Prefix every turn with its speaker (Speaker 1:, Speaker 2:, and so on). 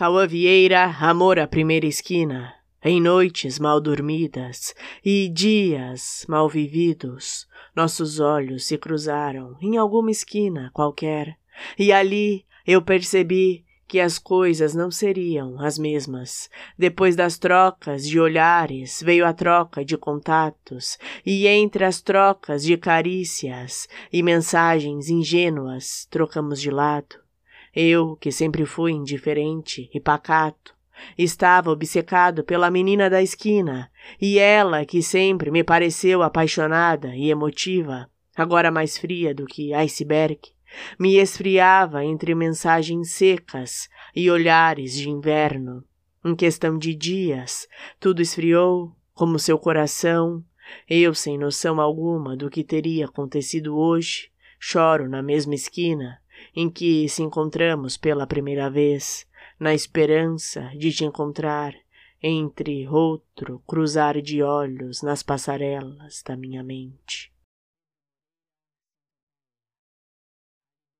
Speaker 1: Cauã Vieira, amor à primeira esquina. Em noites mal dormidas e dias mal vividos, nossos olhos se cruzaram em alguma esquina qualquer, e ali eu percebi que as coisas não seriam as mesmas. Depois das trocas de olhares veio a troca de contatos, e entre as trocas de carícias e mensagens ingênuas trocamos de lado. Eu, que sempre fui indiferente e pacato, estava obcecado pela menina da esquina, e ela, que sempre me pareceu apaixonada e emotiva, agora mais fria do que iceberg, me esfriava entre mensagens secas e olhares de inverno. Em questão de dias, tudo esfriou, como seu coração. Eu, sem noção alguma do que teria acontecido hoje, choro na mesma esquina em que se encontramos pela primeira vez, na esperança de te encontrar entre outro cruzar de olhos nas passarelas da minha mente.